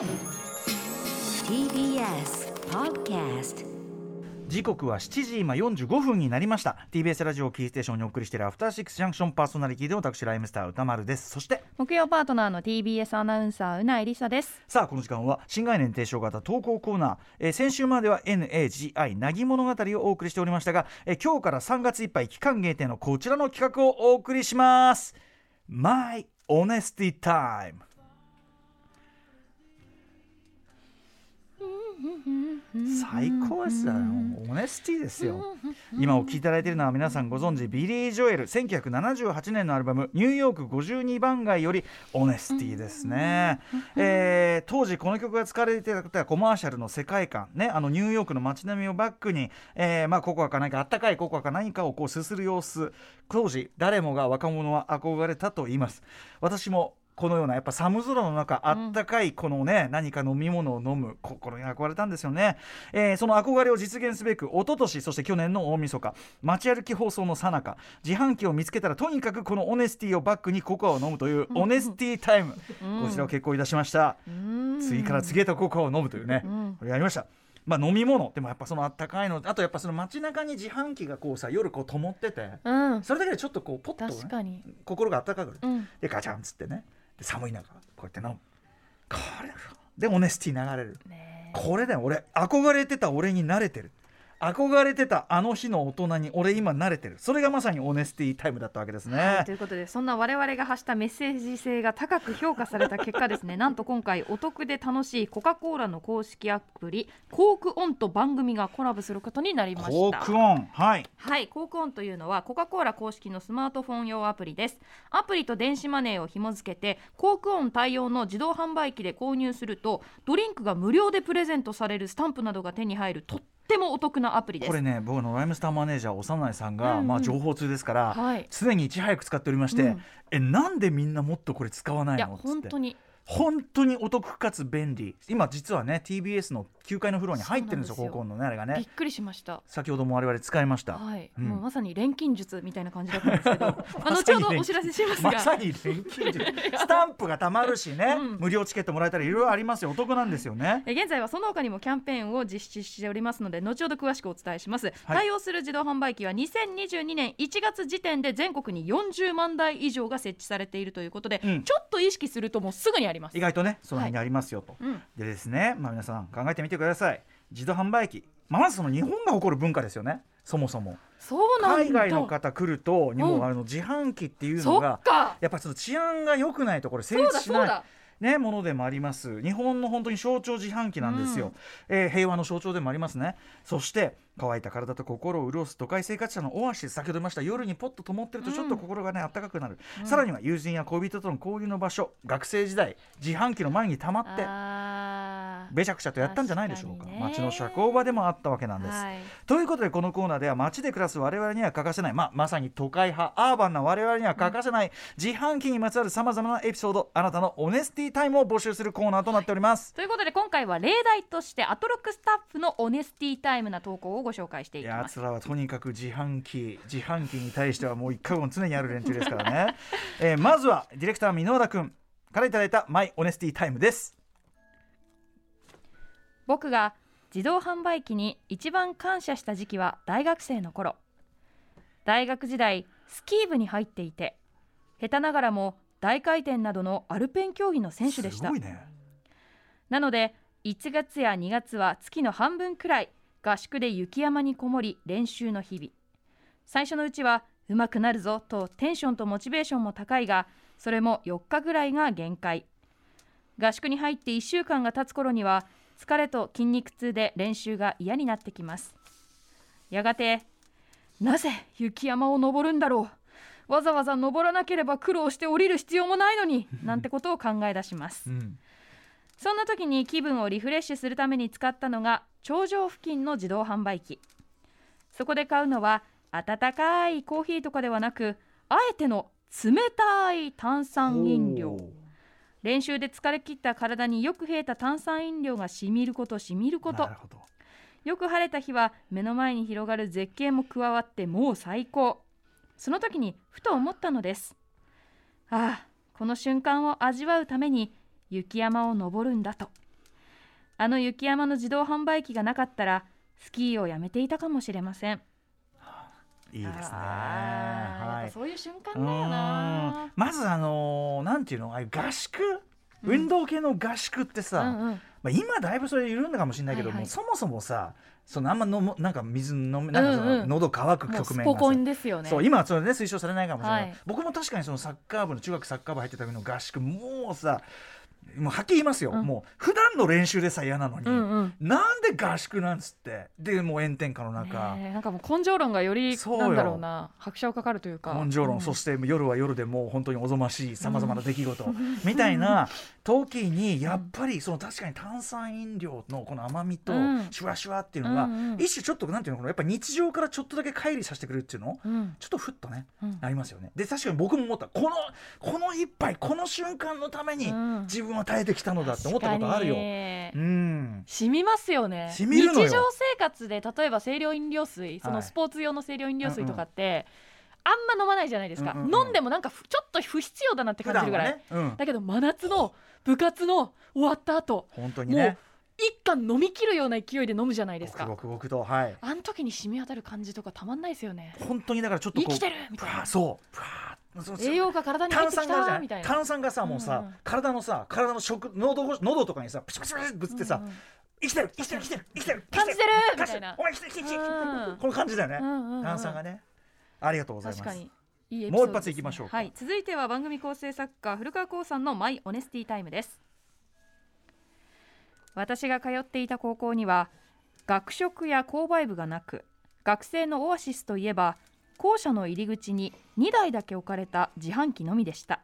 TBS Podcast 時刻は7時今45分になりました。TBS ラジオキーステーションにお送りしているアフターシックスジャンクションパーソナリティで私ライムスター歌丸です。そして木曜パートナーの TBS アナウンサーうなえりさです。さあこの時間は新概念提唱型投稿コーナー、えー先週までは NAGI なぎ物語をお送りしておりましたが、えー今日から3月いっぱい期間限定のこちらの企画をお送りします。My Honesty Time 最高ですよオネスティですよ今お聴きいただいているのは皆さんご存知ビリー・ジョエル1978年のアルバム「ニューヨーク52番街」よりオネスティですね、えー当時この曲が使われていたコマーシャルの世界観ねあのニューヨークの街並みをバックに、えーまあ、ココアか何かあったかいココアか何かをこうすする様子。当時誰もが若者は憧れたと言います。私もこのようなやっぱ寒空の中あったかいこのね、何か飲み物を飲む心に憧れたんですよね、えーその憧れを実現すべく一昨年そして去年の大晦日街歩き放送の最中自販機を見つけたらとにかくこのオネスティをバックにココアを飲むというオネスティタイム、こちらを決行いたしました、次から次へとココアを飲むというね、これやりました。まあ飲み物。でもやっぱそのあったかいのあとやっぱその街中に自販機がこうさ夜こう灯ってて、うん。それだけでちょっとこうポッと、ね、心が温かくなる、うん。でガチャンっつってね。で寒い中こうやって飲む。これでオネスティ流れる。ねこれだよ。俺憧れてた俺に慣れてる憧れてたあの日の大人に俺今慣れてる。それがまさにオネスティタイムだったわけですね、はいということでそんな我々が発したメッセージ性が高く評価された結果ですね。なんと今回お得で楽しいコカ・コーラの公式アプリコークオンと番組がコラボすることになりまコした。ークオン。はい。はい、コークオンというのはコカ・コーラ公式のスマートフォン用アプリです。アプリと電子マネーを紐付けて、コークオン対応の自動販売機で購入すると、ドリンクが無料でプレゼントされるスタンプなどが手に入るとってもお得なアプリです。これね僕のライムスターマネージャー幼いさんが、うんうん。まあ、情報通ですから、はい。常にいち早く使っておりまして、うん。えなんでみんなもっとこれ使わないいやのっつって本当に本当にお得かつ便利。今実はね TBS の9階のフロアに入ってるんですよ高校のねあれがね。びっくりしました。先ほども我々使いました、はい、うん。もうまさに錬金術みたいな感じだったんですけど、後ほどお知らせしますが、まさに錬金術。スタンプがたまるしね、うん。無料チケットもらえたりいろいろありますよ。お得なんですよ。ねえ現在はその他にもキャンペーンを実施しておりますので後ほど詳しくお伝えします、対応する自動販売機は2022年1月時点で全国に40万台以上が設置されているということで、うん。ちょっと意識するともうすぐにあります。意外とねその辺にありますよと、うん。でですね、まあ、皆さん考えてみてください。自動販売機、まずその日本が誇る文化ですよね。そもそも。そうなんだ。海外の方来ると日本うんはあの自販機っていうのがか。やっぱその治安が良くないとこれ成立しないね、ものでもあります。日本の本当に象徴自販機なんですよ、えー平和の象徴でもありますね。そして乾いた体と心を潤す都会生活者のオアシス。先ほど言いました夜にポッと灯ってるとちょっと心がね、あったかくなる、さらには友人や恋人との交流の場所。学生時代自販機の前に溜まってべちゃくちゃとやったんじゃないでしょうか。ね。街の社交場でもあったわけなんです、はい。ということでこのコーナーでは街で暮らす我々には欠かせない、まあ、まさに都会派アーバンな我々には欠かせない、自販機にまつわるさまざまなエピソードあなたのオネスティタイムを募集するコーナーとなっております、ということで今回は例題としてアトロックスタッフのオネスティタイムな投稿をご紹介していきやます。つらはとにかく自販機自販機に対してはもう一回も常にある連中ですからね、えーまずはディレクター箕輪田君からいただいたマイオネスティタイムです。僕が自動販売機に一番感謝した時期は大学生の頃。大学時代スキー部に入っていて下手ながらも大回転などのアルペン競技の選手でした。すごいね。なので1月や2月は月の半分くらい合宿で雪山にこもり練習の日々。最初のうちは上手くなるぞとテンションとモチベーションも高いがそれも4日ぐらいが限界。合宿に入って1週間が経つ頃には疲れと筋肉痛で練習が嫌になってきます。やがてなぜ雪山を登るんだろう。わざわざ登らなければ苦労して降りる必要もないのになんてことを考え出します。うん。そんな時に気分をリフレッシュするために使ったのが頂上付近の自動販売機。そこで買うのは温かいコーヒーとかではなくあえての冷たい炭酸飲料。練習で疲れ切った体によく冷えた炭酸飲料がしみることしみること。よく晴れた日は目の前に広がる絶景も加わってもう最高。その時にふと思ったのです。ああこの瞬間を味わうために雪山を登るんだと。あの雪山の自動販売機がなかったらスキーをやめていたかもしれません。いいですね。はい。ぱそういう瞬間だよな。うん。まずあのーなんていうの？あ合宿？運動系の合宿ってさ、うんうん。まあ、今だいぶそれ緩んだかもしれないけど、はいはい。もうそもそもさそのあんま飲むなんか水飲むなんかその、うんうん喉乾く局面がさ。スポコンですよね。そう今はそれね推奨されないかもしれない、はい。僕も確かにそのサッカー部の中学サッカー部入ってた時の合宿もうさもうはっきり言いますよ、うん。もう普段の練習でさ嫌なのに、うんうん。なんで合宿なんつって。でもう炎天下の中、なんかもう根性論がよりそうよ。なんだろうな。拍車をかかるというか。根性論、うん。そして夜は夜でもう本当におぞましいさまざまな出来事、みたいな時にやっぱりその確かに炭酸飲料のこの甘みとうん。シュワシュワっていうのが、うんうん。一種ちょっとなんていうのやっぱ日常からちょっとだけ乖離させてくれるっていうのうん。ちょっとふっとね、うん。ありますよね。で確かに僕も思った。このこの一杯この瞬間のためにうん。自分は耐えてきたのだって思ったことあるよ。うん。染みますよね。染みるのよ。日常生活で例えば清涼飲料水そはい。のスポーツ用の清涼飲料水とかって、あんま飲まないじゃないですか、うんうんうん飲んでもなんかふちょっと不必要だなって普感じるぐらい、ね、うん、だけど真夏の部活の終わった後本当にね。一貫飲み切るような勢いで飲むじゃないですか。ごくごくとはい。あの時に染み渡る感じとかたまんないですよね。本当にだからちょっとこう生きてるみたいな。そう栄養が体に入ってきたみたいな。炭酸がさもうさ、体のさ体の食喉ご喉とかにさプシュプシュプシュぶつってさ、生きてる生きてる生きてる生きてる感じてるみたいなお前生きてる生きてる、うんこの感じだよね、炭酸がねありがとうございますいいもう一発いきましょうかはい続いては番組構成作家古川光さんのマイオネスティタイムです私が通っていた高校には学食や購買部がなく学生のオアシスといえば校舎の入り口に2台だけ置かれた自販機のみでした。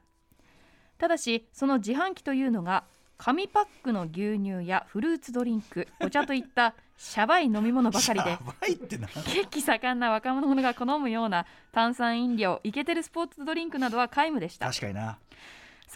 ただしその自販機というのが紙パックの牛乳やフルーツドリンクお茶といったシャバい飲み物ばかりで血気盛んな若者が好むような炭酸飲料イケてるスポーツドリンクなどは皆無でした。確かにな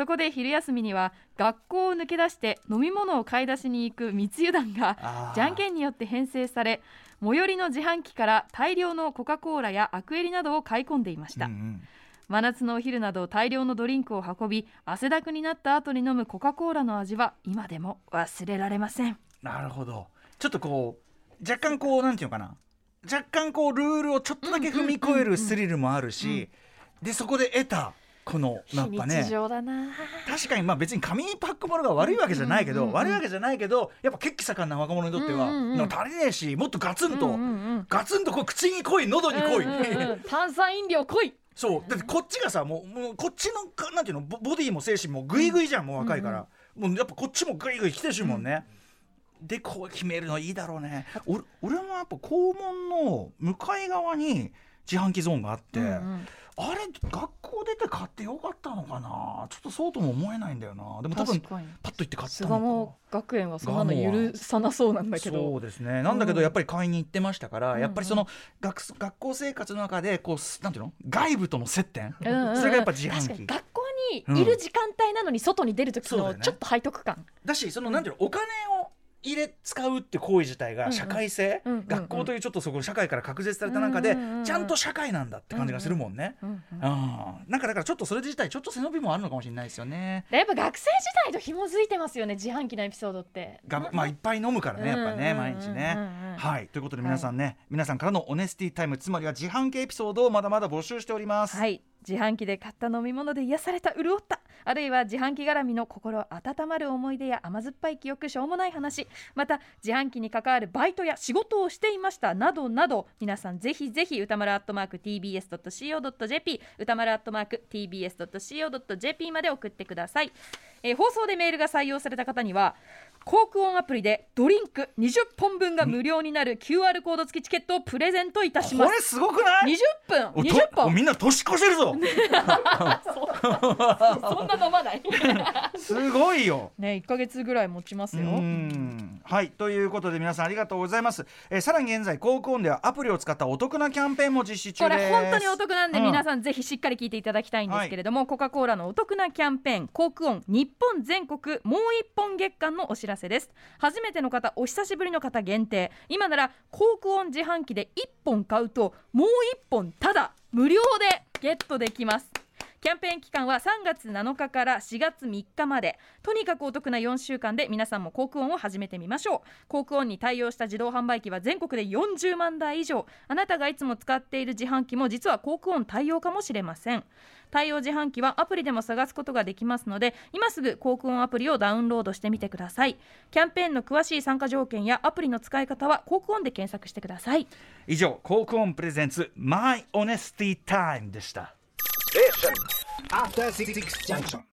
そこで昼休みには学校を抜け出して飲み物を買い出しに行く密輸団がじゃんけんによって編成され最寄りの自販機から大量のコカ・コーラやアクエリなどを買い込んでいました、うんうん。真夏のお昼など大量のドリンクを運び汗だくになった後に飲むコカ・コーラの味は今でも忘れられません。なるほど。ちょっとこう若干こうなんていうのかな。若干こうルールをちょっとだけ踏み越えるスリルもあるし、でそこで得たこのやっぱね。確かにまあ別に紙パックものが悪いわけじゃないけど、うんうんうんうん。悪いわけじゃないけどやっぱ血気盛んな若者にとっては、うんうん足りねえしもっとガツンと、うんうんうん。ガツンとこう口に来い喉に来い、うんうんうん炭酸飲料来い。そう。だってこっちがさもうもうこっちのかなんていうのボボディも精神もグイグイじゃん、もう若いから、もうやっぱこっちもグイグイ来てるしもんね、でこう決めるのいいだろうね。俺俺もやっぱ校門の向かい側に自販機ゾーンがあって、うんうんあれ学校出て買ってよかったのかな？ちょっとそうとも思えないんだよな。でも多分パッと行って買ったのか。学園はそんなの許さなそうなんだけど。そうですね。なんだけどうん。やっぱり買いに行ってましたから、うんやっぱりその学学校生活の中でこうすなんていうの？外部との接点、うんうんうん。それがやっぱ自販機。学校にいる時間帯なのに外に出る時のちょっと背徳感、だしそのなんていうのお金を入れ使うって行為自体うんうん。が社会性、うんうんうん。学校というちょっとそこ社会から隔絶された中で、うんうんうん。うんちゃんと社会なんだって感じがするもんね。うんうんああなんかだからちょっとそれ自体ちょっと背伸びもあるのかもしれないですよね。やっぱ学生時代と紐づいてますよね自販機のエピソードって。がまあいっぱい飲むからねやっぱねうんうんうんうん。毎日ね。うんはい。ということで皆さんね、皆さんからのオネスティタイムつまりは自販機エピソードをまだまだ募集しております。はい。自販機で買った飲み物で癒された潤ったあるいは自販機絡みの心温まる思い出や甘酸っぱい記憶しょうもない話また自販機に関わるバイトや仕事をしていましたなどなど皆さんぜひぜひ歌丸アットマーク TBS.CO.JP 歌丸アットマーク TBS.CO.JP まで送ってください、えー放送でメールが採用された方には航空音アプリでドリンク20本分が無料になる QR コード付きチケットをプレゼントいたします。これすごくない？20分。おと20お本。みんな年越せるぞ。そんな飲まない。すごいよ。ね1ヶ月ぐらい持ちますうよん。はいということで皆さんありがとうございます、えーさらに現在高校ではアプリを使ったお得なキャンペーンも実施中こです。れ本当にお得なんでうん。皆さんぜひしっかり聞いていただきたいんですけれども、コカ・コーラのお得なキャンペーンコクオン日本全国もう一本月間のお知らせです。初めての方お久しぶりの方限定。今ならコクオン自販機で1本買うともう1本ただ無料でゲットできます。キャンペーン期間は3月7日から4月3日まで。とにかくお得な4週間で皆さんも航空音を始めてみましょう。航空音に対応した自動販売機は全国で40万台以上あなたがいつも使っている自販機も実は航空音対応かもしれません。対応自販機はアプリでも探すことができますので今すぐ航空音アプリをダウンロードしてみてください。キャンペーンの詳しい参加条件やアプリの使い方は航空音で検索してください。以上航空音プレゼンツ My Honesty Time でした。junction. After 66 junction.